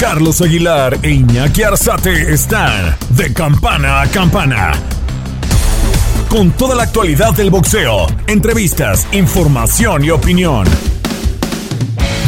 Carlos Aguilar e Iñaki Arzate están de campana a campana. Con toda la actualidad del boxeo, entrevistas, información y opinión.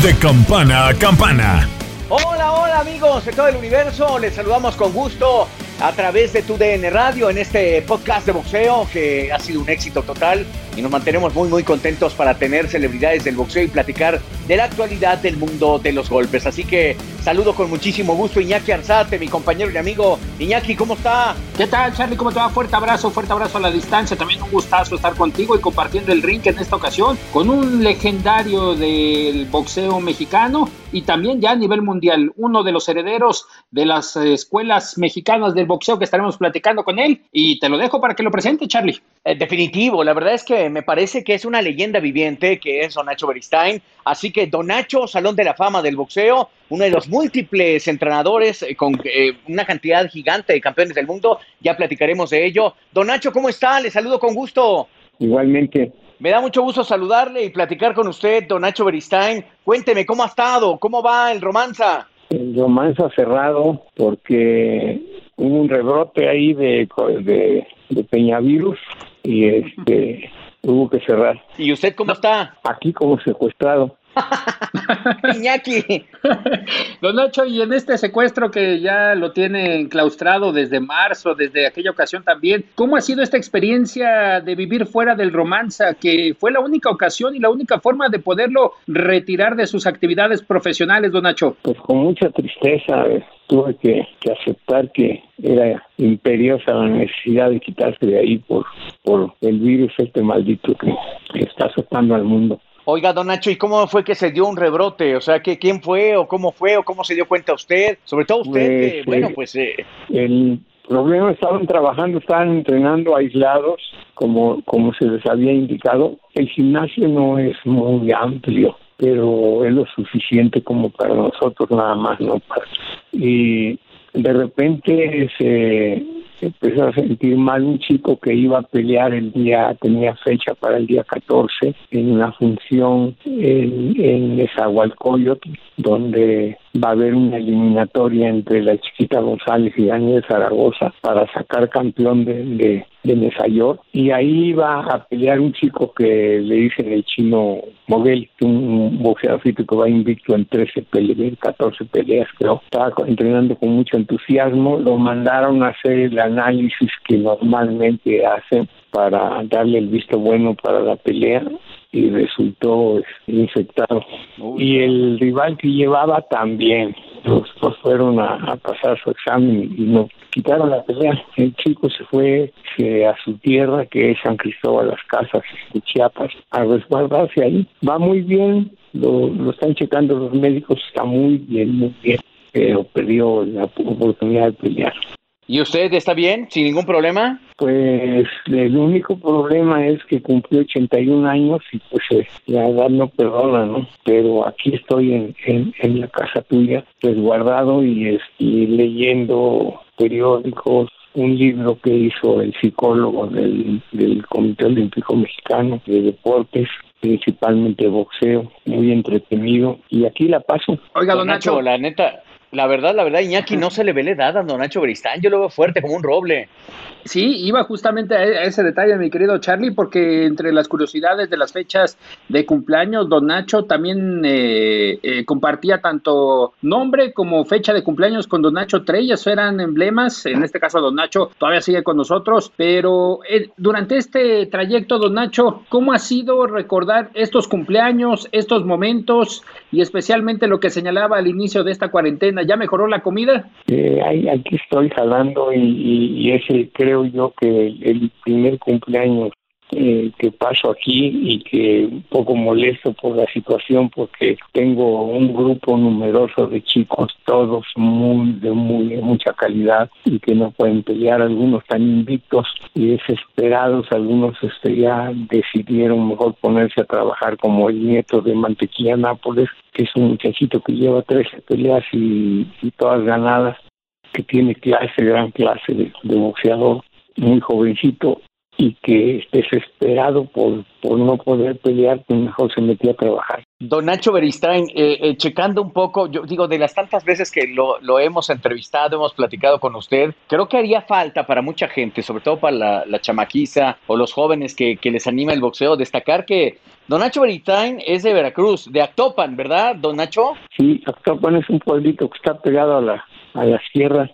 De campana a campana. Hola, hola amigos de todo el universo, les saludamos con gusto a través de tu DN Radio en este podcast de boxeo que ha sido un éxito total y nos mantenemos muy muy contentos para tener celebridades del boxeo y platicar de la actualidad del mundo de los golpes. Así que saludo con muchísimo gusto Iñaki Arzate, mi compañero y amigo. Iñaki, ¿cómo está? ¿Qué tal, Charlie? ¿Cómo te va? Fuerte abrazo, fuerte abrazo a la distancia. También un gustazo estar contigo y compartiendo el ring en esta ocasión con un legendario del boxeo mexicano y también ya a nivel mundial, uno de los herederos de las escuelas mexicanas del boxeo que estaremos platicando con él y te lo dejo para que lo presente, Charlie. Eh, definitivo, la verdad es que me parece que es una leyenda viviente que es Don Nacho Beristain, así que Don Nacho, Salón de la Fama del Boxeo, uno de los múltiples entrenadores eh, con eh, una cantidad gigante de campeones del mundo, ya platicaremos de ello. Don Nacho, ¿cómo está? Le saludo con gusto. Igualmente. Me da mucho gusto saludarle y platicar con usted, Don Nacho Beristain. Cuénteme, ¿cómo ha estado? ¿Cómo va el romanza? El romanza cerrado porque hubo un rebrote ahí de, de, de Peñavirus y este tuvo que cerrar. ¿Y usted cómo está? Aquí como secuestrado. Iñaki. Don Nacho, y en este secuestro que ya lo tiene enclaustrado desde marzo, desde aquella ocasión también, ¿cómo ha sido esta experiencia de vivir fuera del romanza, que fue la única ocasión y la única forma de poderlo retirar de sus actividades profesionales, don Nacho? Pues con mucha tristeza eh, tuve que, que aceptar que era imperiosa la necesidad de quitarse de ahí por, por el virus este maldito que, que está azotando al mundo. Oiga, don Nacho, ¿y cómo fue que se dio un rebrote? O sea, ¿que, ¿quién fue o cómo fue o cómo se dio cuenta usted? Sobre todo usted, Pues, que, bueno, eh, pues... eh, El problema estaban trabajando, estaban entrenando aislados, como, como se les había indicado. El gimnasio no es muy amplio, pero es lo suficiente como para nosotros nada más, ¿no? Y de repente se empezó a sentir mal un chico que iba a pelear el día, tenía fecha para el día 14 en una función en, en Nezahualcóyotl, donde va a haber una eliminatoria entre la chiquita González y Daniel Zaragoza para sacar campeón de, de, de Nezayor. Y ahí iba a pelear un chico que le dicen el chino Moguel, un boxeador que va invicto en 13 peleas, 14 peleas creo. Estaba entrenando con mucho entusiasmo, lo mandaron a hacer el análisis que normalmente hacen para darle el visto bueno para la pelea y resultó infectado. Y el rival que llevaba también. Los dos fueron a, a pasar su examen y no quitaron la pelea. El chico se fue eh, a su tierra, que es San Cristóbal Las Casas, de Chiapas, a resguardarse ahí. Va muy bien, lo, lo están checando los médicos, está muy bien, muy bien, pero perdió la oportunidad de pelear. ¿Y usted está bien? ¿Sin ningún problema? Pues el único problema es que cumplió 81 años y pues eh, la edad no perdona, ¿no? Pero aquí estoy en, en, en la casa tuya, resguardado y, es- y leyendo periódicos, un libro que hizo el psicólogo del, del Comité Olímpico Mexicano de Deportes, principalmente boxeo, muy entretenido y aquí la paso. Oiga, Don Nacho, la neta, la verdad, la verdad, Iñaki no se le ve la edad a Don Nacho Beristán. Yo lo veo fuerte como un roble. Sí, iba justamente a a ese detalle, mi querido Charlie, porque entre las curiosidades de las fechas de cumpleaños, Don Nacho también eh, eh, compartía tanto nombre como fecha de cumpleaños con Don Nacho Treyes, eran emblemas, en este caso Don Nacho todavía sigue con nosotros, pero eh, durante este trayecto, Don Nacho, ¿cómo ha sido recordar estos cumpleaños, estos momentos y especialmente lo que señalaba al inicio de esta cuarentena? ¿Ya mejoró la comida? Eh, aquí estoy jalando y, y, es creo yo que el primer cumpleaños eh, que paso aquí y que un poco molesto por la situación porque tengo un grupo numeroso de chicos, todos muy de muy de mucha calidad y que no pueden pelear, algunos están invictos y desesperados, algunos este, ya decidieron mejor ponerse a trabajar como el nieto de Mantequilla Nápoles, que es un muchachito que lleva 13 peleas y, y todas ganadas que tiene clase, gran clase de, de boxeador, muy jovencito, y que desesperado por, por no poder pelear, pues mejor se metía a trabajar. Don Nacho Beristain, eh, eh, checando un poco, yo digo, de las tantas veces que lo, lo, hemos entrevistado, hemos platicado con usted, creo que haría falta para mucha gente, sobre todo para la, la chamaquiza o los jóvenes que, que, les anima el boxeo, destacar que Don Nacho Beristain es de Veracruz, de Actopan, ¿verdad, Don Nacho? Sí, Actopan es un pueblito que está pegado a la, a la sierra,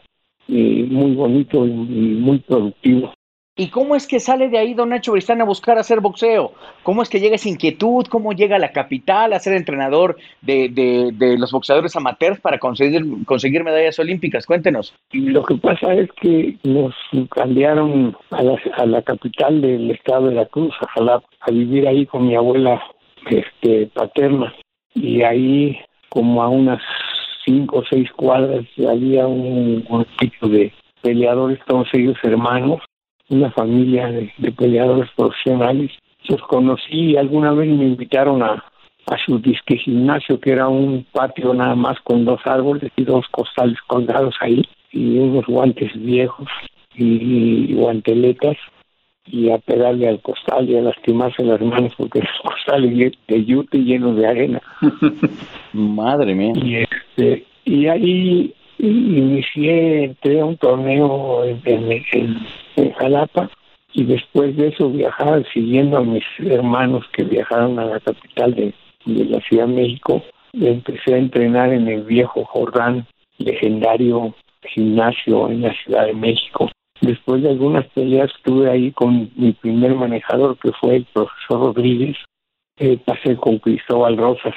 y muy bonito y, y muy productivo. ¿Y cómo es que sale de ahí Don Nacho Bristán a buscar hacer boxeo? ¿Cómo es que llega esa inquietud? ¿Cómo llega a la capital a ser entrenador de, de, los boxeadores amateurs para conseguir, conseguir medallas olímpicas? Cuéntenos. Lo que pasa es que nos cambiaron a la, a la capital del estado de la Cruz, a Jalapa, a vivir ahí con mi abuela este, paterna. Y ahí, como a unas cinco o seis cuadras, había un, tipo de peleadores, todos ellos hermanos, una familia de, de, peleadores profesionales. Los conocí y alguna vez me invitaron a, a su disque gimnasio, que era un patio nada más con dos árboles y dos costales colgados ahí, y unos guantes viejos y, y guanteletas, y a pegarle al costal y a lastimarse las manos porque los costales de yute llenos de arena. Madre mía. Y, este, y ahí inicié, entré a un torneo en, en, en, en, Jalapa y después de eso viajar siguiendo a mis hermanos que viajaron a la capital de, de la Ciudad de México. Empecé a entrenar en el viejo Jordán, legendario gimnasio en la Ciudad de México. Después de algunas peleas estuve ahí con mi primer manejador que fue el profesor Rodríguez. Eh, pasé con Cristóbal Rosas,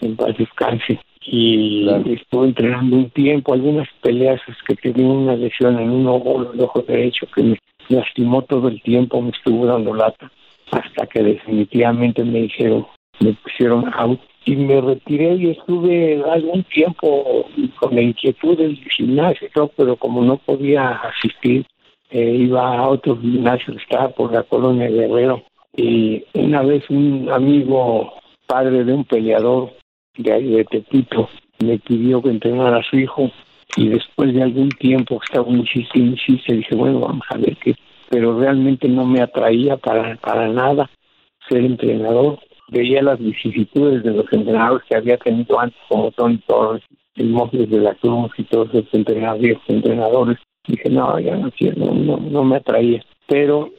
en paz descanse y claro. estuve entrenando un tiempo, algunas peleas es que tenía una lesión en un ojo, el ojo derecho que me lastimó todo el tiempo, me estuvo dando lata, hasta que definitivamente me dijeron, me pusieron out y me retiré y estuve algún tiempo con la inquietud del gimnasio, pero como no podía asistir, eh, iba a otro gimnasio que estaba por la colonia Guerrero y una vez un amigo padre de un peleador de ahí de Tepito me pidió que entrenara a su hijo y después de algún tiempo estaba insiste, insiste, dije, bueno, vamos a ver qué, pero realmente no me atraía para, para nada ser entrenador. Veía las vicisitudes de los entrenadores que había tenido antes, como Tony Torres, el Mofles de la Cruz y todos esos entrenadores, entrenadores. Dije, no, ya no no, no me atraía. Pero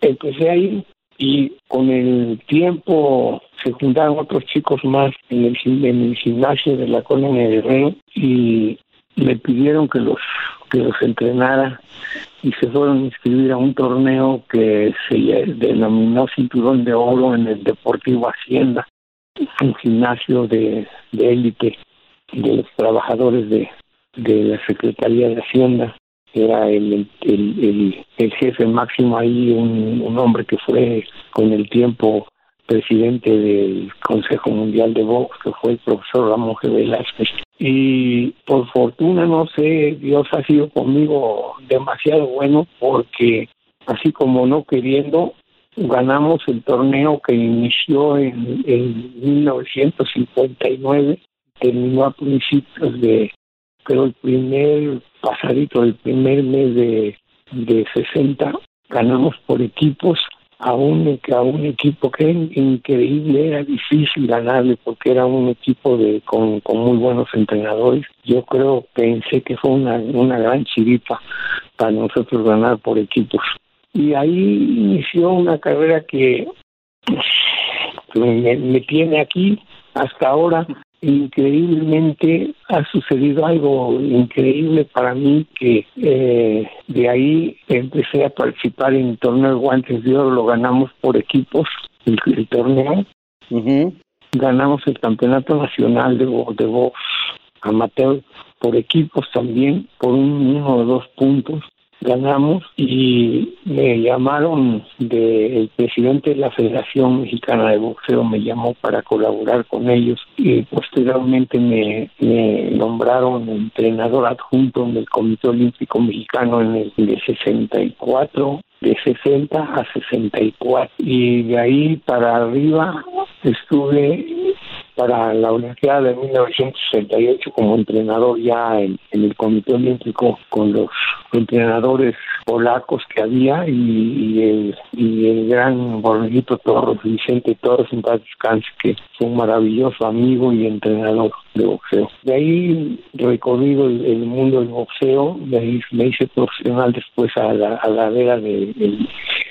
empecé a ir y con el tiempo se juntaron otros chicos más en el, en el gimnasio de la colonia de Rey y me pidieron que los que los entrenara y se fueron a inscribir a un torneo que se denominó Cinturón de Oro en el Deportivo Hacienda, un gimnasio de élite de, de, los trabajadores de, de la Secretaría de Hacienda era el, el, el, jefe máximo ahí, un, un hombre que fue con el tiempo presidente del Consejo Mundial de Box, que fue el profesor Ramón G. Velázquez. Y por fortuna, no sé, Dios ha sido conmigo demasiado bueno porque así como no queriendo, ganamos el torneo que inició en, en 1959, terminó a principios de, creo, el primer pasadito del primer mes de, de 60, ganamos por equipos a un, a un equipo que increíble, era difícil ganarle porque era un equipo de con, con muy buenos entrenadores. Yo creo, pensé que fue una, una gran chiripa para nosotros ganar por equipos. Y ahí inició una carrera que me, me tiene aquí hasta ahora increíblemente ha sucedido algo increíble para mí que eh, de ahí empecé a participar en el torneo de guantes de oro, lo ganamos por equipos, el, el torneo. Uh -huh. Ganamos el campeonato nacional de, de box amateur por equipos también, por un, uno o dos puntos ganamos y me llamaron de el presidente de la Federación Mexicana de Boxeo me llamó para colaborar con ellos y posteriormente me, me nombraron entrenador adjunto en el Comité Olímpico Mexicano en el de 64 de 60 a 64 y de ahí para arriba estuve para la Olimpiada de 1968 como entrenador ya en, el Comité Olímpico con los entrenadores polacos que había y, el, y el gran Borreguito Torres, Vicente Torres, en paz descanse, que fue un maravilloso amigo y entrenador de boxeo. De ahí recorrido el, mundo del boxeo, de ahí me hice profesional después a la, a la era de,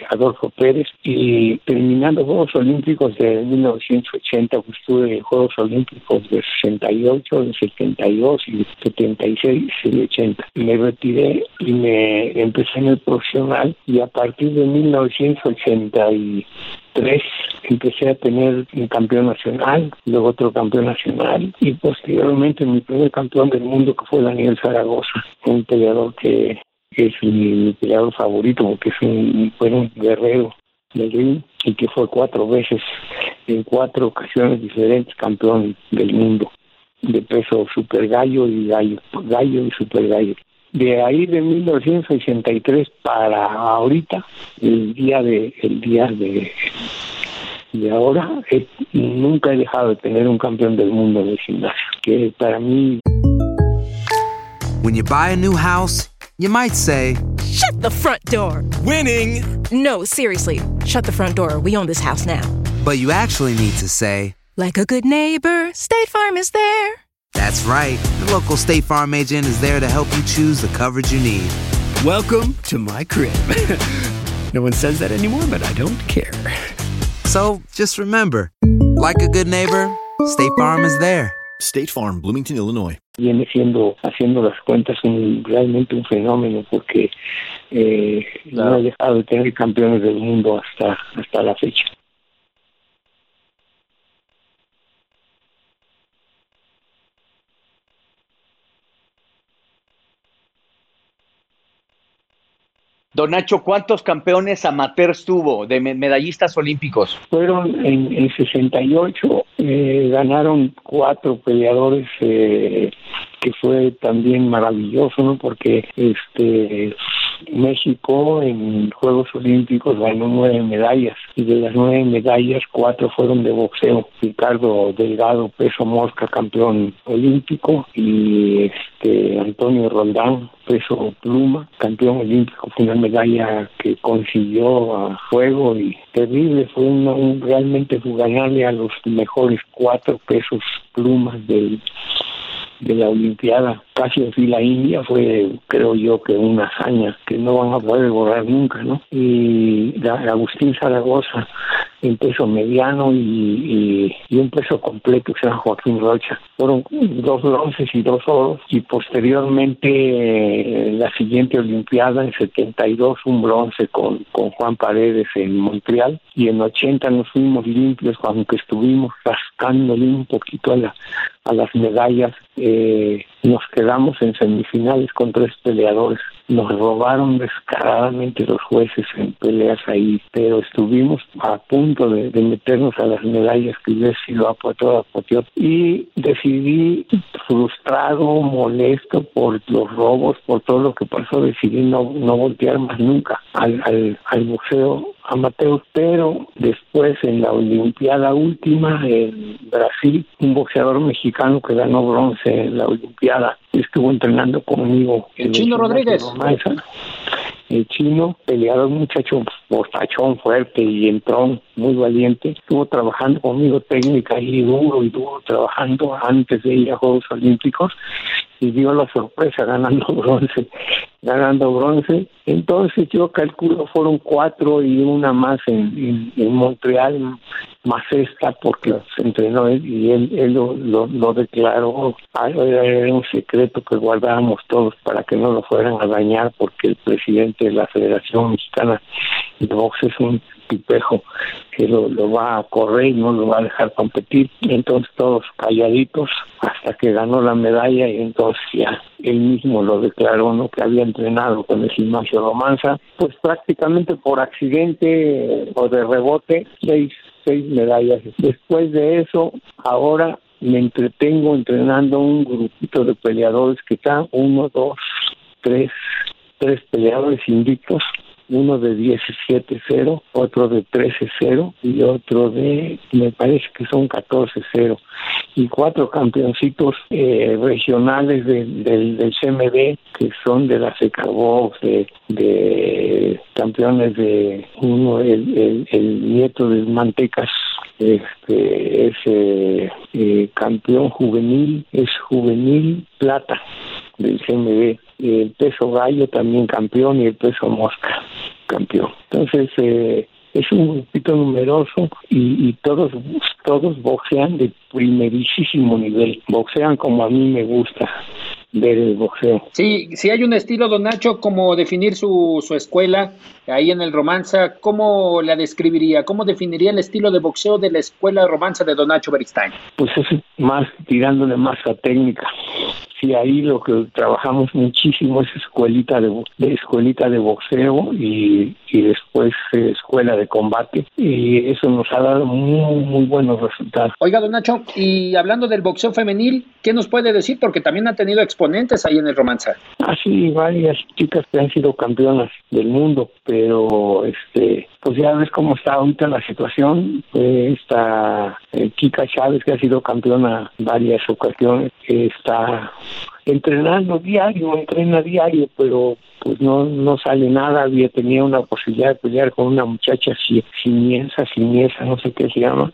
Adolfo Pérez y terminando Juegos Olímpicos de 1980, pues estuve en Juegos Olímpicos de 68, de 72 y 76 y 80. Me retiré y me empecé en el profesional y a partir de 1983 empecé a tener un campeón nacional, luego otro campeón nacional y posteriormente mi primer campeón del mundo que fue Daniel Zaragoza, un peleador que es mi, peleador favorito porque es un, fue un guerrero del ring y que fue cuatro veces en cuatro ocasiones diferentes campeón del mundo de peso super gallo y gallo, gallo y super gallo. De ahí de 1963 para ahorita, el día de el día de y ahora eh, nunca he dejado de tener un campeón del mundo en el gimnasio, que para mí When you buy a new house, you might say, "Shut the front door." Winning. No, seriously. Shut the front door. We own this house now. But you actually need to say, like a good neighbor, State Farm is there. That's right. The local State Farm agent is there to help you choose the coverage you need. Welcome to my crib. no one says that anymore, but I don't care. So just remember, like a good neighbor, State Farm is there. State Farm, Bloomington, Illinois. Viene siendo, haciendo las cuentas, un, realmente un fenómeno porque eh, no ha dejado de tener campeones del mundo hasta, hasta la fecha. Don Nacho, ¿cuántos campeones amateurs tuvo de medallistas olímpicos? Fueron en, en 68, eh, ganaron cuatro peleadores, eh, que fue también maravilloso, ¿no? Porque este México en Juegos Olímpicos ganó nueve medallas y de las nueve medallas cuatro fueron de boxeo. Ricardo Delgado, peso mosca, campeón olímpico y este Antonio Roldán, peso pluma, campeón olímpico, fue una medalla que consiguió a fuego y terrible, fue un, realmente ganarle a los mejores cuatro pesos plumas del de la Olimpiada casi en la India fue, creo yo, que una hazaña que no van a poder borrar nunca, ¿no? Y Agustín Zaragoza en peso mediano y, un peso completo que se Joaquín Rocha. Fueron dos bronces y dos oros y posteriormente eh, la siguiente Olimpiada en 72 un bronce con, con Juan Paredes en Montreal y en 80 nos fuimos limpios aunque estuvimos rascándole un poquito a, la, a las medallas. Eh, nos quedamos en semifinales con tres peleadores. Nos robaron descaradamente los jueces en peleas ahí, pero estuvimos a punto de, meternos a las medallas que hubiera sido a todo Y decidí, frustrado, molesto por los robos, por todo lo que pasó, decidí no, no voltear más nunca al, al, al boxeo amateur, pero después en la Olimpiada última en Brasil, un boxeador mexicano que ganó bronce en la Olimpiada estuvo entrenando conmigo. El Chino Rodríguez. El chino, peleador, muchacho bostachón, fuerte y entrón, muy valiente. Estuvo trabajando conmigo técnica y duro y duro, trabajando antes de ir a Juegos Olímpicos y dio la sorpresa ganando bronce, ganando bronce. Entonces yo calculo fueron cuatro y una más en, en, Montreal, más esta porque se entrenó él y él, él lo, lo, declaró, era un secreto que guardábamos todos para que no lo fueran a dañar porque el presidente de la Federación Mexicana de Box es un tipejo que lo, va a correr y no lo va a dejar competir. Entonces todos calladitos hasta que ganó la medalla y entonces ya él mismo lo declaró, ¿no? Que había entrenado con el gimnasio Romanza, pues prácticamente por accidente o de rebote, seis, seis medallas. Después de eso, ahora me entretengo entrenando un grupito de peleadores que están uno, dos, tres, tres peleadores invictos uno de 17-0, otro de 13-0 y otro de, me parece que son 14-0 y cuatro campeoncitos eh, regionales del, del CMB que son de la Secabox, de, de campeones de uno, el, el, nieto de Mantecas este es eh, eh, campeón juvenil, es juvenil plata del CMB, el peso gallo también campeón y el peso mosca campeón. Entonces, eh, es un grupito numeroso y, y, todos todos boxean de primerísimo nivel, boxean como a mí me gusta del boxeo. Sí, si hay un estilo, don Nacho, como definir su, su escuela ahí en el Romanza, ¿cómo la describiría? ¿Cómo definiría el estilo de boxeo de la escuela Romanza de don Nacho Beristain? Pues es más tirándole más a técnica. Sí, ahí lo que trabajamos muchísimo es escuelita de, escuelita de boxeo y, y después eh, escuela de combate y eso nos ha dado muy, muy buenos resultados. Oiga, don Nacho, y hablando del boxeo femenil, ¿qué nos puede decir? Porque también ha tenido exponentes ahí en el Romanza. Ah, sí, varias chicas que han sido campeonas del mundo, pero este pues ya ves cómo está ahorita la situación. esta eh, Kika Chávez, que ha sido campeona varias ocasiones, está entrenando diario, entrena diario, pero pues no no sale nada. Había tenía una posibilidad de pelear con una muchacha siniesa, siniesa, no sé qué se llama,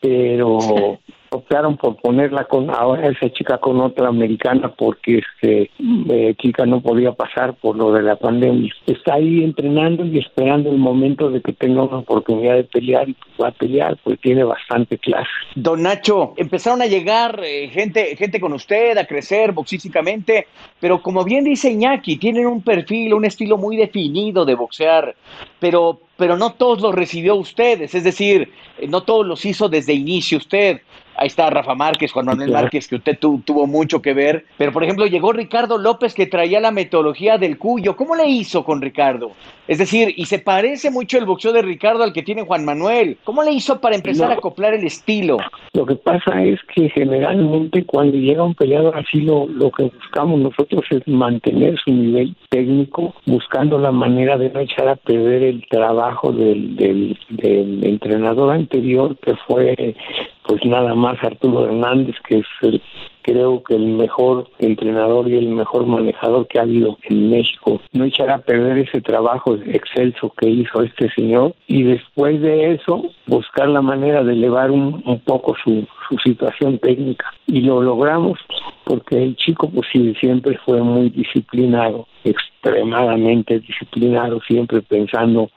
pero optaron por ponerla con ahora esa chica con otra americana porque este eh, chica no podía pasar por lo de la pandemia está ahí entrenando y esperando el momento de que tenga una oportunidad de pelear y va a pelear pues tiene bastante clase don Nacho empezaron a llegar eh, gente gente con usted a crecer boxísticamente pero como bien dice Iñaki tienen un perfil un estilo muy definido de boxear pero pero no todos los recibió ustedes, es decir, no todos los hizo desde inicio usted. Ahí está Rafa Márquez, Juan Manuel Márquez, que usted tuvo mucho que ver. Pero, por ejemplo, llegó Ricardo López, que traía la metodología del cuyo. ¿Cómo le hizo con Ricardo? Es decir, y se parece mucho el boxeo de Ricardo al que tiene Juan Manuel. ¿Cómo le hizo para empezar No. a acoplar el estilo? Lo que pasa es que generalmente cuando llega un peleador así lo, lo que buscamos nosotros es mantener su nivel técnico, buscando la manera de no echar a perder el trabajo del, del, del entrenador anterior que fue pues nada más Arturo Hernández, que es el, creo que el mejor entrenador y el mejor manejador que ha habido en México. No echar a perder ese trabajo excelso que hizo este señor y después de eso buscar la manera de elevar un, un poco su, su situación técnica. Y lo logramos porque el chico pues sí, siempre fue muy disciplinado, extremadamente disciplinado, siempre pensando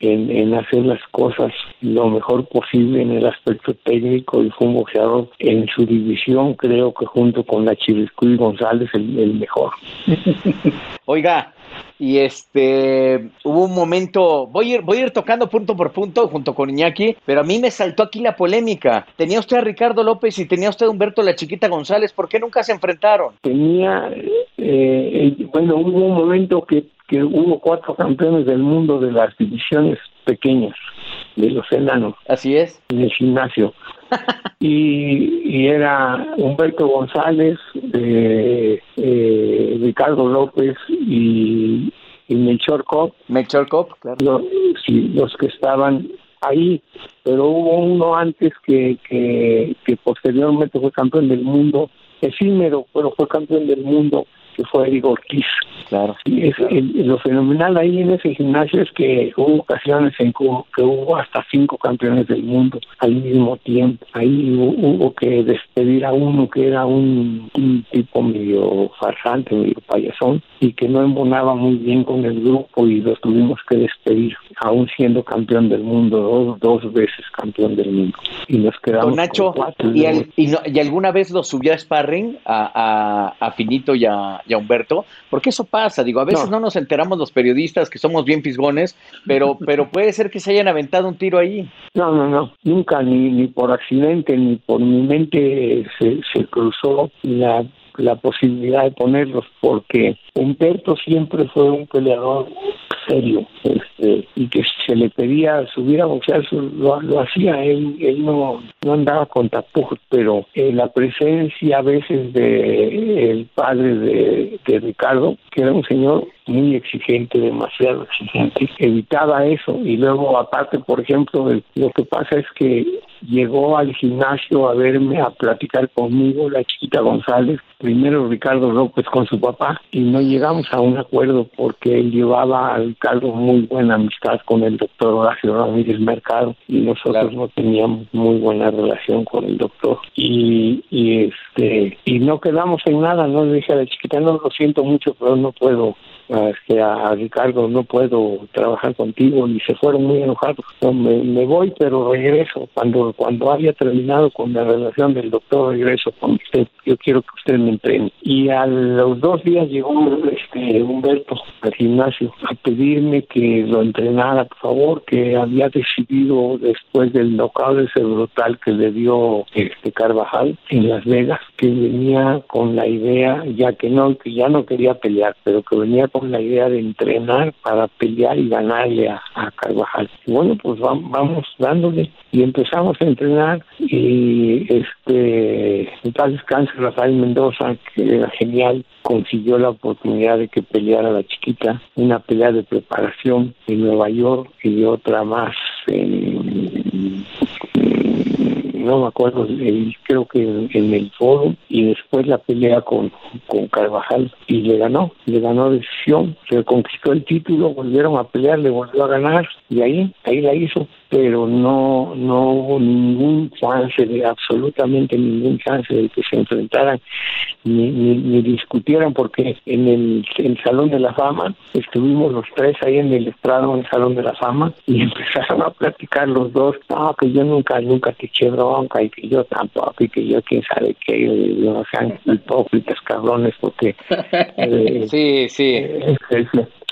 en, en hacer las cosas lo mejor posible en el aspecto técnico y fue un boxeador en su división, creo que junto con la Chiviscuy González el, el mejor. Oiga, y este hubo un momento, voy a ir, voy a ir tocando punto por punto junto con Iñaki, pero a mí me saltó aquí la polémica. Tenía usted a Ricardo López y tenía usted a Humberto La Chiquita González, ¿por qué nunca se enfrentaron? Tenía, eh, bueno, hubo un momento que, que hubo cuatro campeones del mundo de las divisiones pequeñas, de los enanos. Así es. En el gimnasio. Y, y, era Humberto González, eh, eh, Ricardo López y, y Melchor Cop. Melchor Cop, claro. Los, sí, los que estaban ahí, pero hubo uno antes que, que, que posteriormente fue campeón del mundo, efímero, pero fue campeón del mundo, que fue Eric Ortiz. Claro. Y es, el, lo fenomenal ahí en ese gimnasio es que hubo ocasiones en que hubo, que hubo hasta cinco campeones del mundo al mismo tiempo. Ahí hubo, hubo que despedir a uno que era un, un, tipo medio farsante, medio payasón, y que no embonaba muy bien con el grupo y lo tuvimos que despedir, aún siendo campeón del mundo, dos, dos veces campeón del mundo. Y nos quedamos Don Nacho, con cuatro, ¿y, el, y, no, ¿y, alguna vez lo subió a Sparring a, a, a Finito y a, y a Humberto? Porque eso pasa, digo, a veces no. no. nos enteramos los periodistas que somos bien fisgones, pero, pero puede ser que se hayan aventado un tiro ahí. No, no, no, nunca, ni, ni por accidente, ni por mi mente se, se cruzó la, la posibilidad de ponerlos, porque Humberto siempre fue un peleador serio, este, y que se le pedía subir a boxear, lo, lo hacía, él, él no, no andaba con tapujos, pero eh, la presencia a veces de el padre de, de Ricardo, que era un señor muy exigente, demasiado exigente, evitaba eso. Y luego aparte, por ejemplo, lo que pasa es que llegó al gimnasio a verme, a platicar conmigo, la chiquita González, primero Ricardo López con su papá, y no llegamos a un acuerdo porque él llevaba a Ricardo muy buena amistad con el doctor Horacio Ramírez Mercado y nosotros no teníamos muy buena relación con el doctor. Y, y este y no quedamos en nada, no le dije a la chiquita, no lo siento mucho, pero no puedo este, a Ricardo, no puedo trabajar contigo, y se fueron muy enojados. me, voy, pero regreso. Cuando cuando haya terminado con la relación del doctor, regreso con usted. Yo quiero que usted me entrene. Y a los dos días llegó este, Humberto al gimnasio a pedirme que lo entrenara, por favor, que había decidido después del knockout ese brutal que le dio este Carvajal en Las Vegas, que venía con la idea, ya que no, que ya no quería pelear, pero que venía la idea de entrenar para pelear y ganarle a, Carvajal. bueno, pues vamos, vamos dándole y empezamos a entrenar y este en tal descanso Rafael Mendoza, que era genial, consiguió la oportunidad de que peleara la chiquita, una pelea de preparación en Nueva York y otra más en no me acuerdo, creo que en, el foro, y después la pelea con, con Carvajal, y le ganó, le ganó decisión, se conquistó el título, volvieron a pelear, le volvió a ganar, y ahí, ahí la hizo pero no, no hubo ningún chance, de, absolutamente ningún chance de que se enfrentaran ni, ni, discutieran, porque en el, Salón de la Fama estuvimos los tres ahí en el estrado, en el Salón de la Fama, y empezaron a platicar los dos, no, que yo nunca, nunca te eché bronca, y que yo tampoco, y que yo quién sabe qué, no sean hipócritas cabrones, porque... Eh, sí, sí. Eh,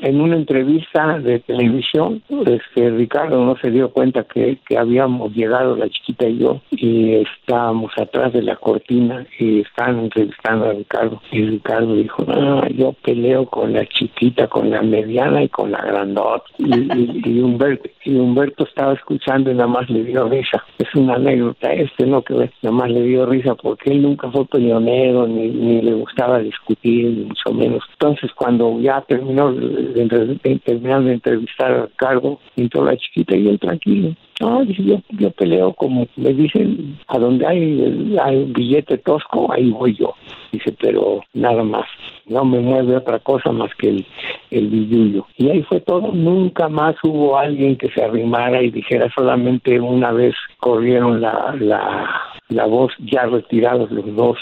en una entrevista de televisión, este, Ricardo no se dio cuenta que, que habíamos llegado la chiquita y yo y estábamos atrás de la cortina y estaban entrevistando a Ricardo y Ricardo dijo, no, yo peleo con la chiquita, con la mediana y con la grandota y, y, Humberto, y Humberto estaba escuchando y nada más le dio risa. Es una anécdota, este no que nada más le dio risa porque él nunca fue peleonero ni, ni le gustaba discutir, ni mucho menos. Entonces cuando ya terminó de, terminar de entrevistar a Cargo, entró la chiquita y él tranquilo. No, yo, yo peleo como me dicen, a donde hay, hay un billete tosco, ahí voy yo. Dice, pero nada más, no me mueve otra cosa más que el, el billullo. Y ahí fue todo, nunca más hubo alguien que se arrimara y dijera, solamente una vez corrieron la, la, la voz, ya retirados los dos,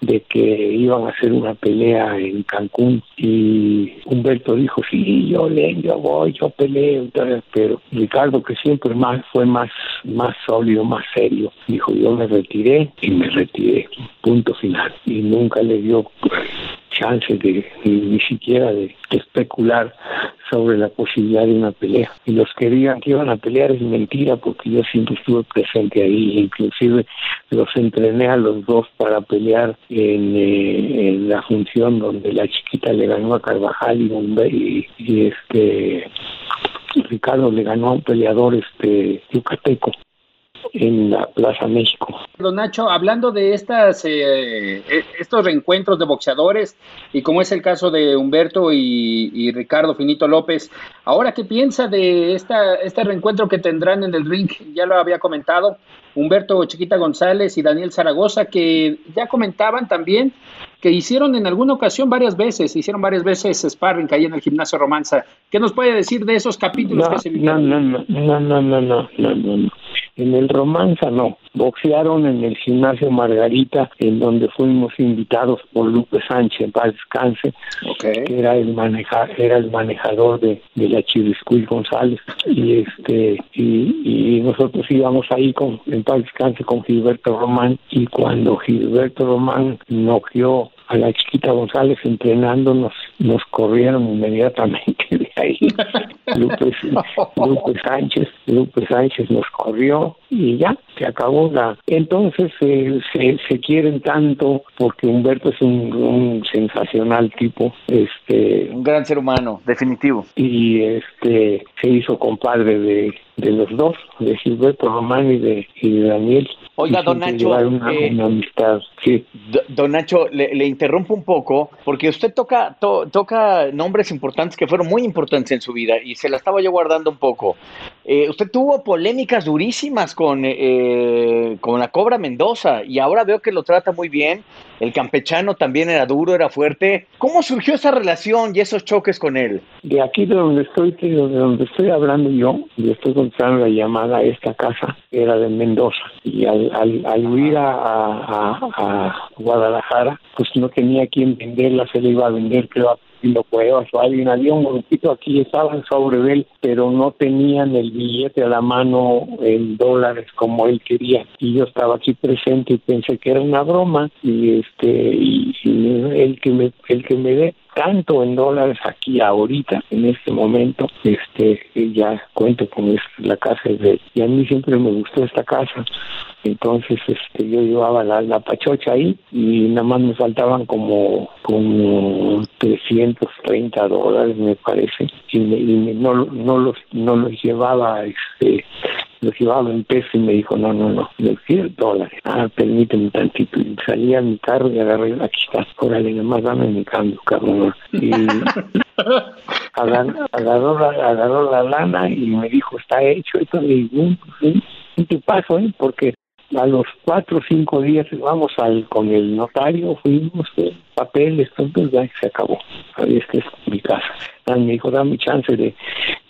de que iban a hacer una pelea en Cancún. Y Humberto dijo, sí, yo le, yo voy, yo peleo, pero Ricardo que siempre más fue más, más sólido, más serio, dijo, yo me retiré y me retiré, punto final, y nunca le dio chance de ni, siquiera de, especular sobre la posibilidad de una pelea. Y los que digan que iban a pelear es mentira porque yo siempre estuve presente ahí, inclusive los entrené a los dos para pelear en, eh, la función donde la chiquita le ganó a Carvajal y, y este Ricardo le ganó a un peleador este yucateco en la Plaza México. Don Nacho, hablando de estas eh, e, estos reencuentros de boxeadores y como es el caso de Humberto y, Ricardo Finito López, ahora qué piensa de esta este reencuentro que tendrán en el ring, ya lo había comentado, Humberto Chiquita González y Daniel Zaragoza, que ya comentaban también que hicieron en alguna ocasión varias veces, hicieron varias veces sparring ahí en el gimnasio Romanza. ¿Qué nos puede decir de esos capítulos que se vivieron? No, no, no, no, no, no, no, no, En el Romanza no. Boxearon en el gimnasio Margarita, en donde fuimos invitados por Lupe Sánchez, paz descanse, que era el maneja, era el manejador de, de la Chiviscuil González. Y este, y, y nosotros íbamos ahí con, en paz descanse con Gilberto Román, y cuando Gilberto Román noqueó a la chiquita González entrenándonos, nos corrieron inmediatamente de ahí. Lupe, Lupe Sánchez, Lupe Sánchez nos corrió y ya, se acabó la... Entonces eh, se, se quieren tanto porque Humberto es un, un sensacional tipo, este... Un gran ser humano, definitivo. Y este se hizo compadre de, de los dos, de Gilberto Román y de, y de Daniel. Oiga, don Nacho, una, eh, una amistad, sí. Do- Don Nacho, le, le interrumpo un poco porque usted toca, to- toca nombres importantes que fueron muy importantes en su vida y se la estaba yo guardando un poco. Eh, usted tuvo polémicas durísimas con, eh, con la Cobra Mendoza y ahora veo que lo trata muy bien. El campechano también era duro, era fuerte. ¿Cómo surgió esa relación y esos choques con él? De aquí de donde estoy, de donde estoy hablando yo, y estoy la llamada a esta casa, era de Mendoza. Y al, al, al ir a, a, a Guadalajara, pues no tenía quien venderla, se le iba a vender, creo, a Pilo Cuevas o alguien. Había un grupito aquí, estaban sobre él, pero no tenían el billete a la mano en dólares como él quería. Y yo estaba aquí presente y pensé que era una broma. Y este y, y el que me el que me dé tanto en dólares aquí ahorita en este momento este ya cuento con es- la casa de y a mí siempre me gustó esta casa entonces este yo llevaba la, la pachocha ahí y nada más me faltaban como como 330 dólares me parece y, me- y me- no no los no los llevaba este los llevaba en peso y me dijo, no, no, no, los 100 dólares. Ah, permíteme tantito. Y salí a mi carro y agarré, aquí está, órale, nada más dame mi cambio, cabrón. Y agarró, agarró, la, agarró la lana y me dijo, está hecho. Esto le digo, un, un, un tipazo, ¿eh? Porque a los cuatro o cinco días vamos al con el notario, fuimos, eh, papeles, todo, ya se acabó. Esta es mi casa. Ah, me dijo, dame chance de,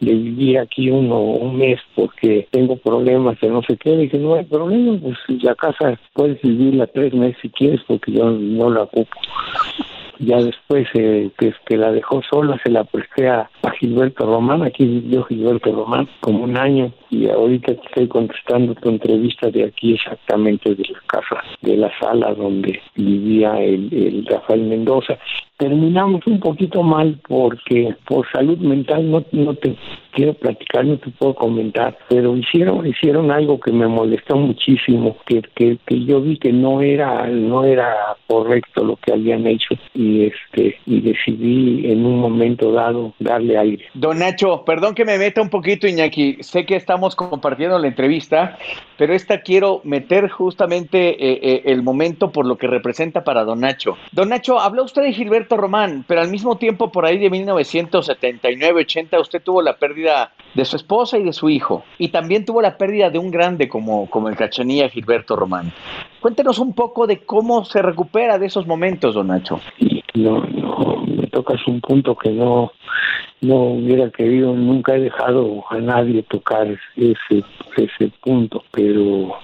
de vivir aquí uno un mes porque tengo problemas de no sé qué. Dije, no hay problema, pues la casa puedes vivirla tres meses si quieres porque yo no la ocupo. Ya después eh, que, que la dejó sola, se la presté a, Gilberto Román. Aquí vivió Gilberto Román como un año y ahorita estoy contestando tu entrevista de aquí exactamente de la casa, de la sala donde vivía el, el Rafael Mendoza. Terminamos un poquito mal porque por salud mental no, no te quiero platicar, no te puedo comentar, pero hicieron hicieron algo que me molestó muchísimo, que, que, que yo vi que no era no era correcto lo que habían hecho y este y decidí en un momento dado darle aire. Don Nacho, perdón que me meta un poquito, Iñaki. Sé que estamos compartiendo la entrevista, pero esta quiero meter justamente eh, eh, el momento por lo que representa para Don Nacho. Don Nacho, habló usted de Gilberto Román, pero al mismo tiempo, por ahí de 1979-80, usted tuvo la pérdida de su esposa y de su hijo, y también tuvo la pérdida de un grande como, como el cachanilla Gilberto Román. Cuéntenos un poco de cómo se recupera de esos momentos, Don Nacho. No, no, me tocas un punto que no, no hubiera querido, nunca he dejado a nadie tocar ese, ese punto, pero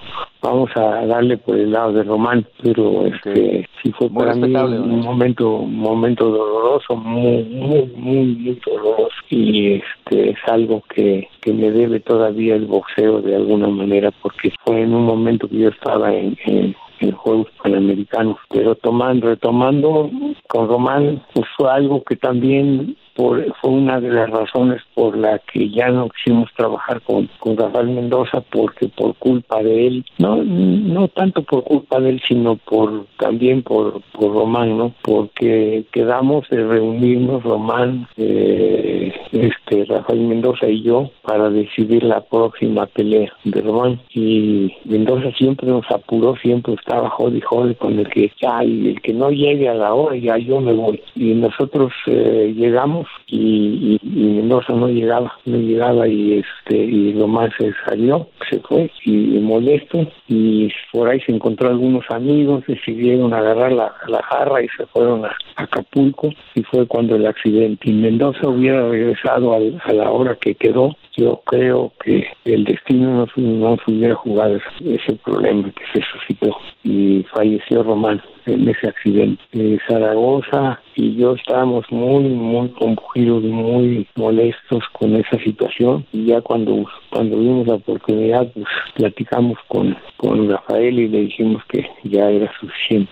vamos a darle por el lado de Román, pero este sí fue Muy para mí un momento, un momento doloroso, muy, muy, muy, muy doloroso y este es algo que, que me debe todavía el boxeo de alguna manera porque fue en un momento que yo estaba en, en en Juegos Panamericanos. Pero tomando, retomando con Román, pues fue algo que también por, fue una de las razones por la que ya no quisimos trabajar con, con Rafael Mendoza, porque por culpa de él, no, no tanto por culpa de él, sino por también por, por Román, ¿no? Porque quedamos de reunirnos, Román, eh, este, Rafael Mendoza y yo, para decidir la próxima pelea de Román. Y Mendoza siempre nos apuró, siempre estaba jode y jode con el que ya, y el que no llegue a la hora, ya yo me voy. Y nosotros eh, llegamos y, y, Mendoza no llegaba, no llegaba y este y Román se salió, se fue y, y molesto y por ahí se encontró algunos amigos, decidieron agarrar la, la jarra y se fueron a Acapulco y fue cuando el accidente. Y Mendoza hubiera regresado al- a la hora que quedó, yo creo que el destino no, se- no se hubiera jugado ese, problema que se suscitó y falleció Román en ese accidente. Eh, Zaragoza y yo estábamos muy, muy compungidos, muy molestos con esa situación y ya cuando, cuando vimos la oportunidad, pues platicamos con, con Rafael y le dijimos que ya era suficiente.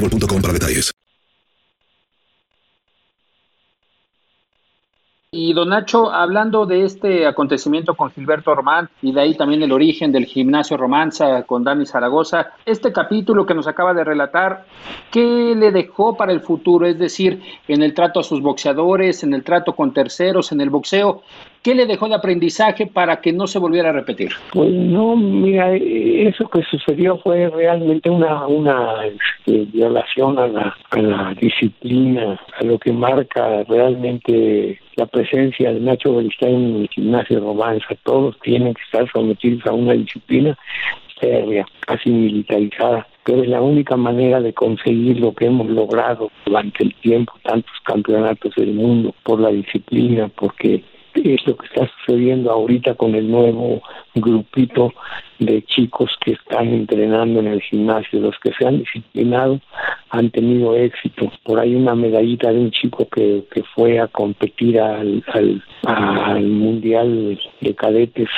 para detalles. Y don Nacho, hablando de este acontecimiento con Gilberto Román y de ahí también el origen del gimnasio Romanza con Dani Zaragoza, este capítulo que nos acaba de relatar, ¿qué le dejó para el futuro? Es decir, en el trato a sus boxeadores, en el trato con terceros, en el boxeo, ¿Qué le dejó de aprendizaje para que no se volviera a repetir? Pues no, mira, eso que sucedió fue realmente una, una este, violación a la, a la disciplina, a lo que marca realmente la presencia de Nacho Beristain en el gimnasio Romanza. Todos tienen que estar sometidos a una disciplina férrea, casi militarizada pero es la única manera de conseguir lo que hemos logrado durante el tiempo, tantos campeonatos del mundo, por la disciplina, porque es lo que está sucediendo ahorita con el nuevo grupito de chicos que están entrenando en el gimnasio. Los que se han disciplinado han tenido éxito. Por ahí una medallita de un chico que, que fue a competir al, al, al Mundial de Cadetes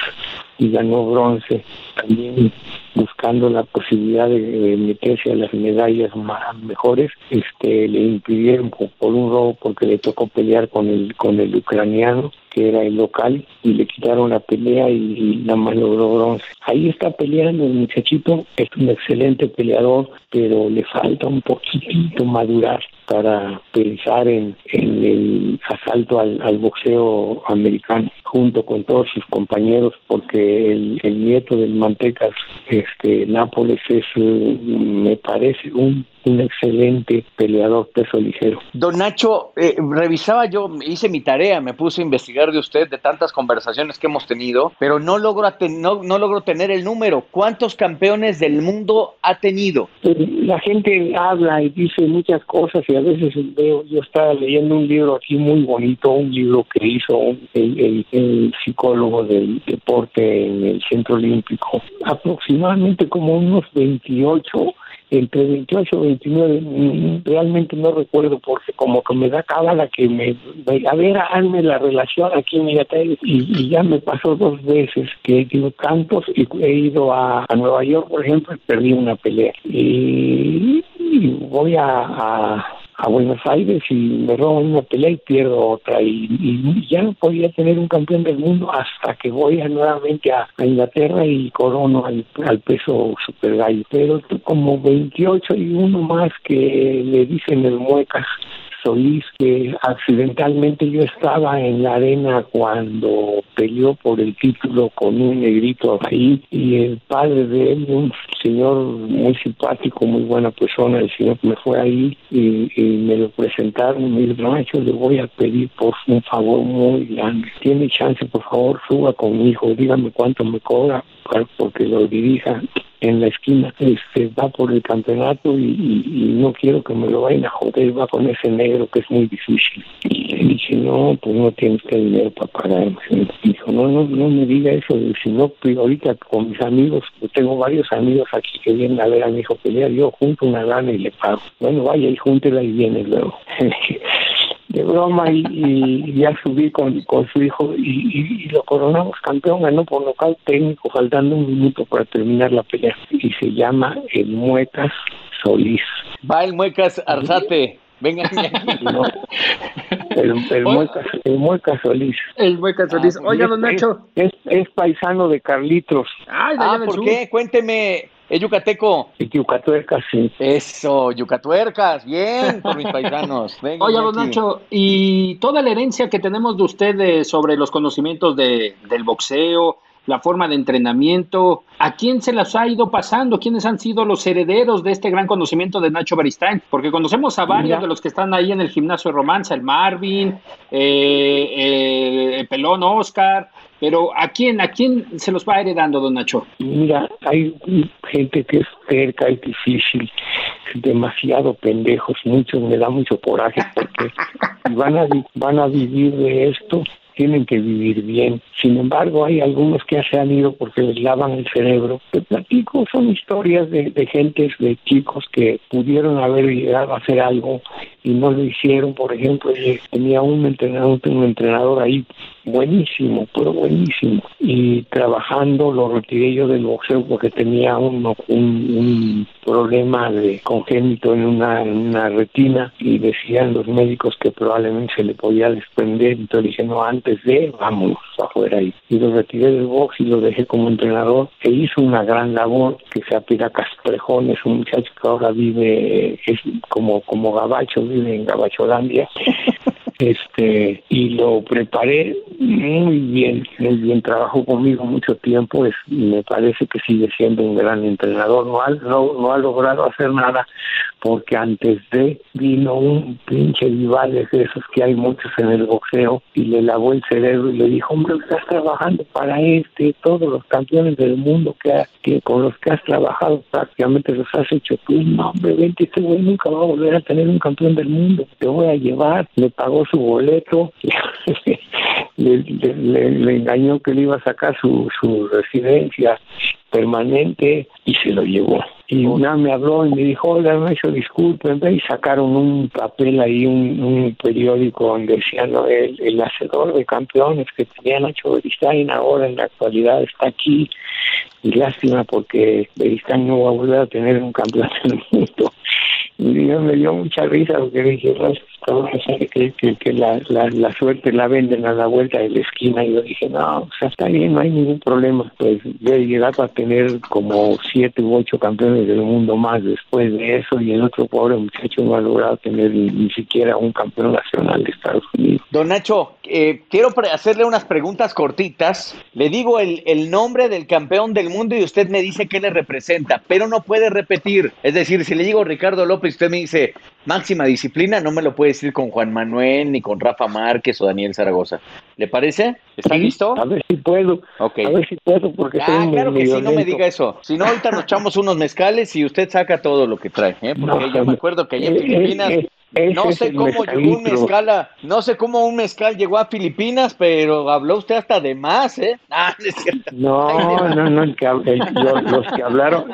y ganó bronce. También buscando la posibilidad de, meterse a las medallas más mejores, este, le impidieron por, un robo porque le tocó pelear con el con el ucraniano que era el local y le quitaron la pelea y, nada más logró bronce. Ahí está peleando el muchachito, es un excelente peleador, pero le falta un poquitito madurar para pensar en, en el asalto al, al, boxeo americano junto con todos sus compañeros porque el, el nieto del Mantecas este Nápoles es eh, me parece un un excelente peleador peso ligero. Don Nacho, eh, revisaba yo, hice mi tarea, me puse a investigar de usted de tantas conversaciones que hemos tenido, pero no logro, no, no logro tener el número. ¿Cuántos campeones del mundo ha tenido? Eh, la gente habla y dice muchas cosas y a veces veo, yo estaba leyendo un libro aquí muy bonito, un libro que hizo el, el psicólogo del deporte en el Centro Olímpico, aproximadamente como unos 28 entre 28 y 29, realmente no recuerdo porque como que me da cábala que me, a ver, hazme la relación aquí en y, y ya me pasó dos veces que he ido tantos y he ido a, Nueva York, por ejemplo, y perdí una pelea. Y, voy a a Buenos Aires y me roban una pelea y pierdo otra. Y, ya no podía tener un campeón del mundo hasta que voy a, nuevamente a, Inglaterra y corono al, peso super gallo pero como 28 y uno más que le dicen el muecas Solís, que accidentalmente yo estaba en la arena cuando peleó por el título con un negrito ahí y el padre de él, un señor muy simpático, muy buena persona, el señor me fue ahí y, me lo presentaron y me dijo, le voy a pedir por un favor muy grande. Tiene chance, por favor, suba con mi hijo, dígame cuánto me cobra porque lo dirija en la esquina, este, va por el campeonato y, no quiero que me lo vayan a joder, va con ese negro que es muy difícil. Y le dije, no, pues no tiene usted dinero para pagar. dijo, no, no, no me diga eso, si no, pues ahorita con mis amigos, tengo varios amigos aquí que vienen a ver a mi hijo pelear, yo junto una gana y le pago. Bueno, vaya y júntela y viene luego. de broma y, ya subí con, con su hijo y, lo coronamos campeón, ganó por local técnico, faltando un minuto para terminar la pelea. Y se llama el Muecas Solís. Va el Muecas Arzate. Venga, el, el, muecas, el Muecas Solís. El Muecas Solís. Ah, Oiga, don Nacho. Es, es, paisano de Carlitos. ah, ¿por qué? Cuénteme. ¿Es yucateco? Yucatuercas, sí. Eso, yucatuercas, bien, por mis paisanos. Oye, don Nacho, y toda la herencia que tenemos de ustedes sobre los conocimientos de, del boxeo, la forma de entrenamiento, ¿a quién se las ha ido pasando? ¿Quiénes han sido los herederos de este gran conocimiento de Nacho Baristain? Porque conocemos a varios de los que están ahí en el gimnasio de Romanza, el Marvin, eh, eh, el Pelón Oscar, Pero ¿a quién, a quién se los va heredando, don Nacho? Mira, hay gente que es cerca, es difícil, demasiado pendejos, muchos me da mucho coraje porque van a, van a vivir de esto tienen que vivir bien. Sin embargo, hay algunos que se han ido porque les lavan el cerebro. Te platico, son historias de, de gentes, de chicos que pudieron haber llegado a hacer algo y no lo hicieron. Por ejemplo, tenía un entrenador, un entrenador ahí buenísimo, pero buenísimo. Y trabajando lo retiré yo del boxeo porque tenía un, un, problema de congénito en una, en una retina y decían los médicos que probablemente se le podía desprender. Entonces dije, no, antes de, vamos afuera. Y, y lo retiré del box y lo dejé como entrenador e hizo una gran labor que se apira Castrejón, es un muchacho que ahora vive, es como, como gabacho, vive en Gabacholandia. este y lo preparé muy bien, muy bien, trabajó conmigo mucho tiempo, es, me parece que sigue siendo un gran entrenador, no ha, no, ha logrado hacer nada porque antes de vino un pinche rival de esos que hay muchos en el boxeo y le lavó el cerebro y le dijo, hombre, estás trabajando para este, todos los campeones del mundo que, que con los que has trabajado prácticamente los has hecho tú, no hombre, vente, este güey nunca va a volver a tener un campeón del mundo, te voy a llevar, le pagó su boleto, le, le, le, engañó que le iba a sacar su, su residencia permanente y se lo llevó. Y una me habló y me dijo, hola, me hizo disculpen, y sacaron un papel ahí, un, un periódico donde decían ¿no? el, el, hacedor de campeones que tenía Nacho Beristain ahora en la actualidad está aquí. Y lástima porque Beristain no va a volver a tener un campeón del mundo. Yo me dio mucha risa porque dije, que, que, que la, la, la, suerte la venden a la vuelta de la esquina y yo dije, no, o sea, está bien, no hay ningún problema. Pues yo he llegado a tener como siete u ocho campeones del mundo más después de eso y el otro pobre muchacho no ha logrado tener ni, ni siquiera un campeón nacional de Estados Unidos. Don Nacho, eh, quiero hacerle unas preguntas cortitas. Le digo el, el nombre del campeón del mundo y usted me dice qué le representa, pero no puede repetir. Es decir, si le digo Ricardo López, usted me dice máxima disciplina, no me lo puede decir con Juan Manuel, ni con Rafa Márquez o Daniel Zaragoza. ¿Le parece? ¿Está sí, listo? A ver si puedo. Okay. A ver si puedo, porque ah, claro que sí, no me diga eso. Si no, ahorita nos echamos unos mezcales y usted saca todo lo que trae. ¿eh? Porque No, yo me acuerdo que allá en eh, Filipinas... eh, ese No sé cómo llegó un mezcal a- no sé cómo un mezcal llegó a Filipinas, pero habló usted hasta de más, ¿eh? Ah, no es cierto. No, no, no, el que el- los que hablaron,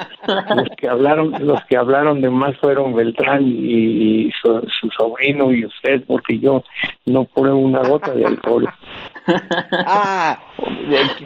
los que hablaron, los que hablaron de más fueron Beltrán y, y su, su sobrino y usted, porque yo no pruebo una gota de alcohol. Ah,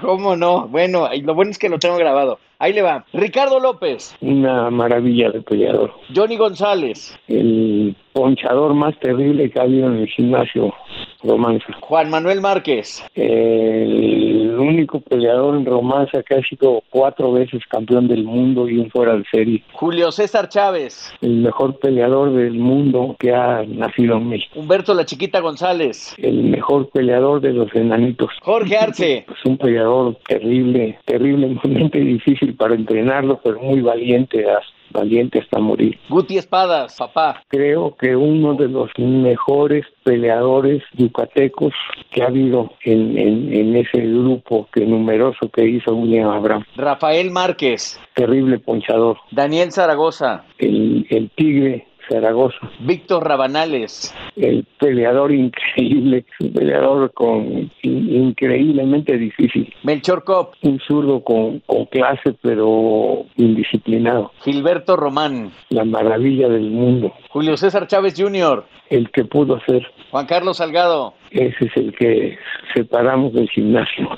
¿cómo no? Bueno, y lo bueno es que lo tengo grabado. Ahí le va. Ricardo López, Una maravilla de peleador. Johnny González, El ponchador más terrible que ha habido en el gimnasio Romanza. Juan Manuel Márquez, El único peleador en Romanza que ha sido cuatro veces campeón del mundo y un fuera de serie. Julio César Chávez, El mejor peleador del mundo que ha nacido en México. Humberto La Chiquita González, El mejor peleador de los enanitos. Jorge Arce, Es un peleador terrible, terriblemente difícil para entrenarlo, pero muy valiente, as- valiente hasta morir. Guti Espadas, papá, Creo que uno de los mejores peleadores yucatecos que ha habido en, en, en ese grupo que numeroso que hizo William Abraham. Rafael Márquez, Terrible ponchador. Daniel Zaragoza, El, el tigre Zaragoza. Víctor Rabanales, El peleador increíble, un peleador con in- increíblemente difícil. Melchor Cop, un zurdo con, con clase pero indisciplinado, Gilberto Román, la maravilla del mundo, Julio César Chávez Jr., el que pudo ser, Juan Carlos Salgado, ese es el que separamos del gimnasio.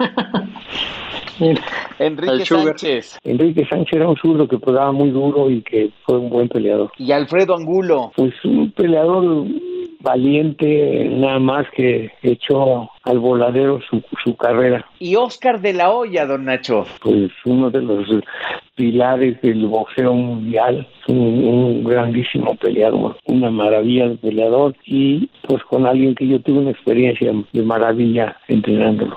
Enrique. Sánchez Enrique Sánchez era un zurdo que pegaba muy duro y que fue un buen peleador. y Alfredo Angulo. Pues un peleador valiente, nada más que echó al voladero su, su carrera. Y Oscar de la Hoya, don Nacho. Pues uno de los pilares del boxeo mundial, un, un grandísimo peleador, una maravilla de peleador y pues con alguien que yo tuve una experiencia de maravilla entrenándolo.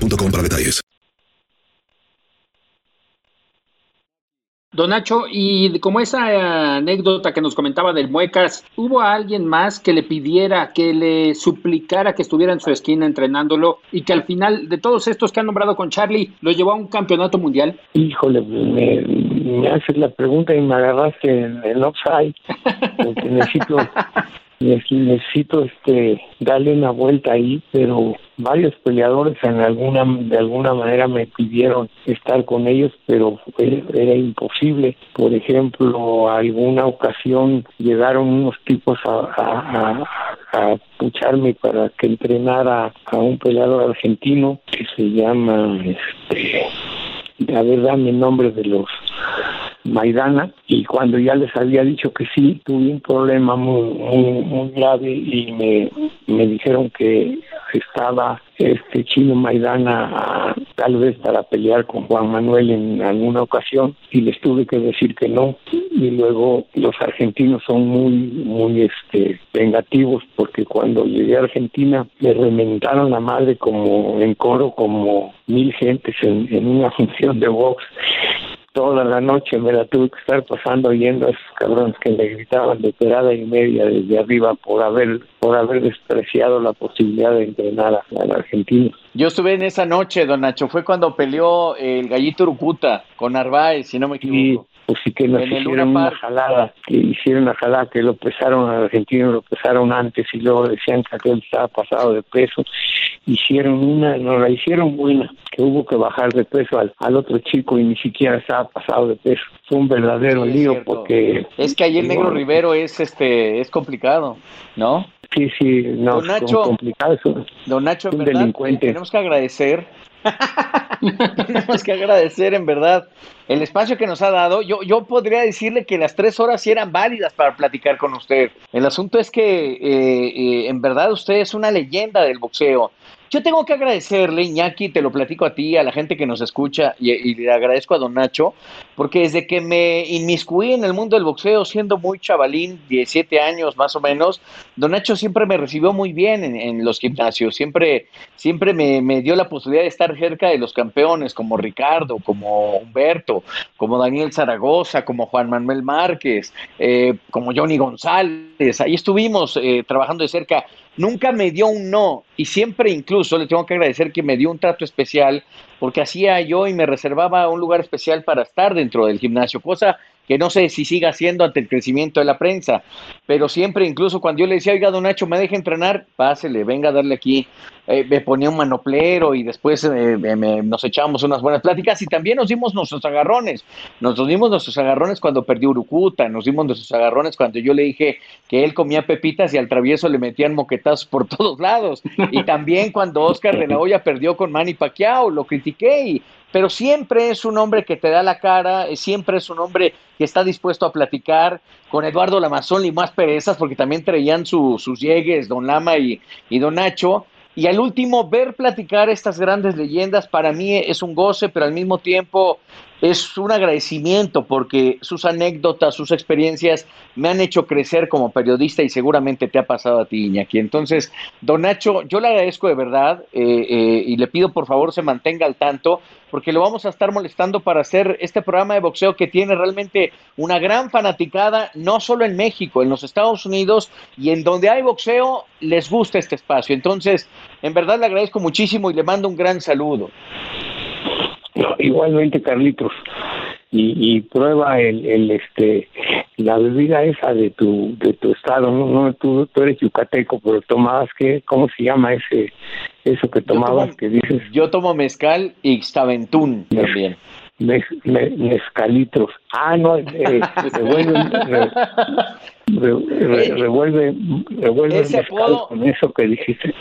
boostmobile.com para detalles. Don Nacho, y como esa anécdota que nos comentaba del Muecas, ¿hubo alguien más que le pidiera, que le suplicara que estuviera en su esquina entrenándolo y que al final de todos estos que han nombrado con Charlie lo llevó a un campeonato mundial? Híjole, me, me haces la pregunta y me agarraste en el offside, necesito necesito este darle una vuelta ahí, pero varios peleadores en alguna de alguna manera me pidieron estar con ellos, pero era, imposible. Por ejemplo, alguna ocasión llegaron unos tipos a, a, pucharme para que entrenara a un peleador argentino que se llama este a ver dame el nombre de los Maidana y cuando ya les había dicho que sí, tuve un problema muy, muy, grave y me, me dijeron que estaba este chino Maidana tal vez para pelear con Juan Manuel en alguna ocasión y les tuve que decir que no. Y luego los argentinos son muy muy este vengativos porque cuando llegué a Argentina me reventaron la madre como en coro como mil gentes en, en una función de box toda la noche me la tuve que estar pasando oyendo a esos cabrones que le gritaban de perada y media desde arriba por haber por haber despreciado la posibilidad de entrenar al argentino. Yo estuve en esa noche, don Nacho, fue cuando peleó el gallito Urucuta con Narváez, si no me equivoco. Pues sí que nos hicieron una jalada, que hicieron una jalada que lo pesaron al argentino, lo pesaron antes y luego decían que aquel estaba pasado de peso. Hicieron una, no la hicieron buena, que hubo que bajar de peso al, al otro chico y ni siquiera estaba pasado de peso. Fue un verdadero lío porque... Es que ahí el negro Rivero es, este, es complicado, ¿no? Sí, sí, no, don Nacho, complicado. don Nacho, en verdad, delincuente. tenemos que agradecer, tenemos que agradecer en verdad el espacio que nos ha dado. Yo, yo podría decirle que las tres horas sí eran válidas para platicar con usted. El asunto es que eh, eh, en verdad usted es una leyenda del boxeo. Yo tengo que agradecerle, Iñaki, te lo platico a ti, a la gente que nos escucha, y, le agradezco a don Nacho, porque desde que me inmiscuí en el mundo del boxeo, siendo muy chavalín, 17 años más o menos, don Nacho siempre me recibió muy bien en, los gimnasios, siempre, siempre me, dio la posibilidad de estar cerca de los campeones, como Ricardo, como Humberto, como Daniel Zaragoza, como Juan Manuel Márquez, eh, como Johnny González, ahí estuvimos eh, trabajando de cerca nunca me dio un no y siempre incluso le tengo que agradecer que me dio un trato especial porque hacía yo y me reservaba un lugar especial para estar dentro del gimnasio, cosa que no sé si siga haciendo ante el crecimiento de la prensa, pero siempre, incluso cuando yo le decía, oiga, don Nacho, ¿me deja entrenar? Pásele, venga a darle aquí. Eh, me ponía un manoplero y después eh, nos echábamos unas buenas pláticas y también nos dimos nuestros agarrones. Nos dimos nuestros agarrones cuando perdió Urucuta, nos dimos nuestros agarrones cuando yo le dije que él comía pepitas y al travieso le metían moquetazos por todos lados. Y también cuando Oscar de la Hoya perdió con Manny Pacquiao, lo critiqué y pero siempre es un hombre que te da la cara, eh, siempre es un hombre que está dispuesto a platicar con Eduardo Lamazón y más perezas, porque también traían sus llegues, don Lama y, y don Nacho. Y al último, ver platicar estas grandes leyendas para mí es un goce, pero al mismo tiempo es un agradecimiento porque sus anécdotas, sus experiencias me han hecho crecer como periodista y seguramente te ha pasado a ti, Iñaki. Entonces, don Nacho, yo le agradezco de verdad eh, eh, y le pido por favor se mantenga al tanto porque lo vamos a estar molestando para hacer este programa de boxeo que tiene realmente una gran fanaticada, no solo en México, en los Estados Unidos y en donde hay boxeo, les gusta este espacio. Entonces, en verdad le agradezco muchísimo y le mando un gran saludo. igualmente, Carlitos. Y, prueba el, el, este la bebida esa de tu de tu estado no, no tú, tú eres yucateco pero tomabas qué cómo se llama ese eso que tomabas que dices yo tomo mezcal y xtaventún también. mezcalitros ah no eh, revuelve revuelve revuelve, ese apodo, con eso que dijiste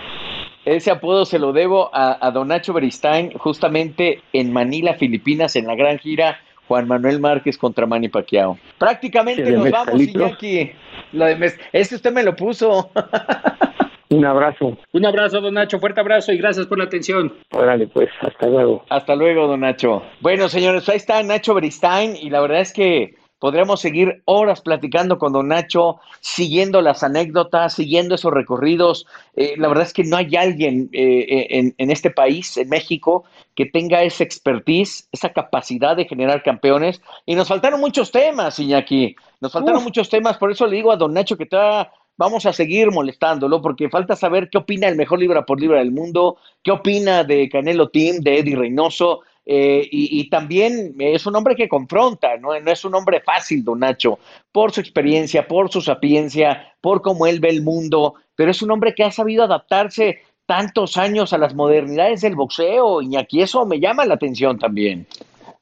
ese apodo se lo debo a, Don Nacho Beristain, justamente en Manila, Filipinas, en la gran gira Juan Manuel Márquez contra Manny Pacquiao. Prácticamente nos vamos, Iñaki. Lo de Este usted me lo puso. Un abrazo. Un abrazo, don Nacho. Fuerte abrazo y gracias por la atención. Órale, pues, hasta luego. Hasta luego, don Nacho. Bueno, señores, ahí está Nacho Beristain y la verdad es que podremos seguir horas platicando con don Nacho, siguiendo las anécdotas, siguiendo esos recorridos. Eh, la verdad es que no hay alguien eh, eh, en, en, este país, en México, que tenga esa expertise, esa capacidad de generar campeones. Y nos faltaron muchos temas, Iñaki. Nos faltaron muchos temas, por eso le digo a don Nacho que está vamos a seguir molestándolo porque falta saber qué opina el mejor libra por libra del mundo, qué opina de Canelo Team, de Eddie Reynoso, eh, y, también es un hombre que confronta, ¿no? no es un hombre fácil, don Nacho, por su experiencia, por su sapiencia, por cómo él ve el mundo, pero es un hombre que ha sabido adaptarse tantos años a las modernidades del boxeo, y aquí eso me llama la atención también.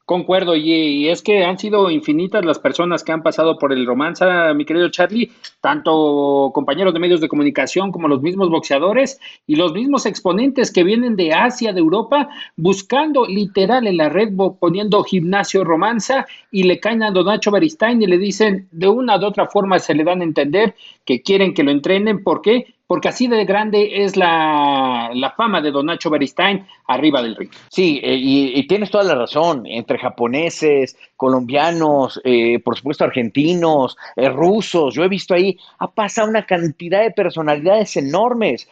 Concuerdo, y, es que han sido infinitas las personas que han pasado por el romance, mi querido Charlie, tanto compañeros de medios de comunicación como los mismos boxeadores y los mismos exponentes que vienen de Asia, de Europa, buscando literal en la red, poniendo gimnasio romanza y le caen a Don Nacho Beristain y le dicen de una u otra forma se le dan a entender que quieren que lo entrenen. ¿Por qué? Porque así de grande es la, fama de Don Nacho Beristain arriba del ring. Sí, eh, y, tienes toda la razón, entre japoneses, colombianos, eh, por supuesto argentinos, eh, rusos, yo he visto ahí, ha pasado una cantidad de personalidades enormes,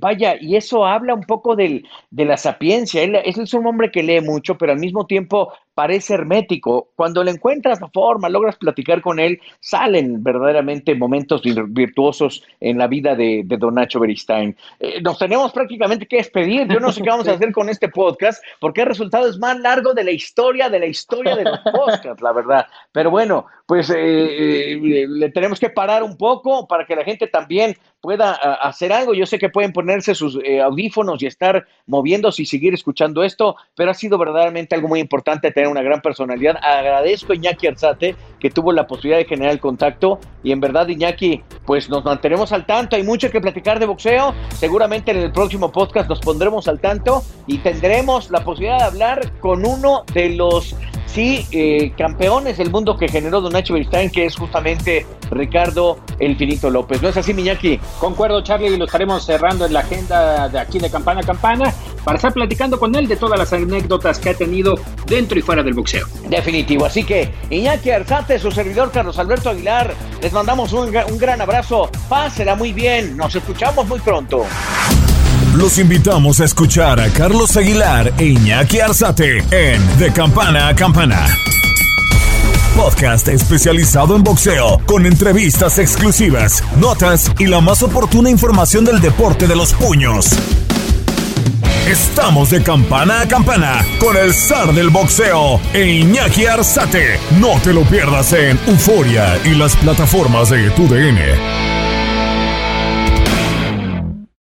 vaya, y eso habla un poco del, de la sapiencia, él es un hombre que lee mucho, pero al mismo tiempo parece hermético. Cuando le encuentras la forma, logras platicar con él, salen verdaderamente momentos virtuosos en la vida de, Don Nacho Beristain. Eh, nos tenemos prácticamente que despedir. Yo no sé qué vamos a hacer con este podcast, porque el resultado es más largo de la historia, de la historia de los podcasts, la verdad. Pero bueno, pues eh, eh, le tenemos que parar un poco para que la gente también pueda hacer algo. Yo sé que pueden ponerse sus audífonos y estar moviéndose y seguir escuchando esto, pero ha sido verdaderamente algo muy importante tener una gran personalidad. Agradezco a Iñaki Arzate que tuvo la posibilidad de generar el contacto y en verdad Iñaki, pues nos mantenemos al tanto. Hay mucho que platicar de boxeo. Seguramente en el próximo podcast nos pondremos al tanto y tendremos la posibilidad de hablar con uno de los sí, eh, campeones del mundo que generó Don Nacho Beristain, que es justamente Ricardo El Finito López. ¿No es así, Miñaki? Concuerdo, Charlie, y lo estaremos cerrando en la agenda de aquí de Campana a Campana para estar platicando con él de todas las anécdotas que ha tenido dentro y fuera del boxeo. Definitivo. Así que, Iñaki Arzate, su servidor Carlos Alberto Aguilar, les mandamos un, un gran abrazo. Pásela muy bien. Nos escuchamos muy pronto. Los invitamos a escuchar a Carlos Aguilar e Iñaki Arzate en De Campana a Campana. Podcast especializado en boxeo, con entrevistas exclusivas, notas y la más oportuna información del deporte de los puños. Estamos de campana a campana con el zar del boxeo e Iñaki Arzate. No te lo pierdas en Euforia y las plataformas de tu DN.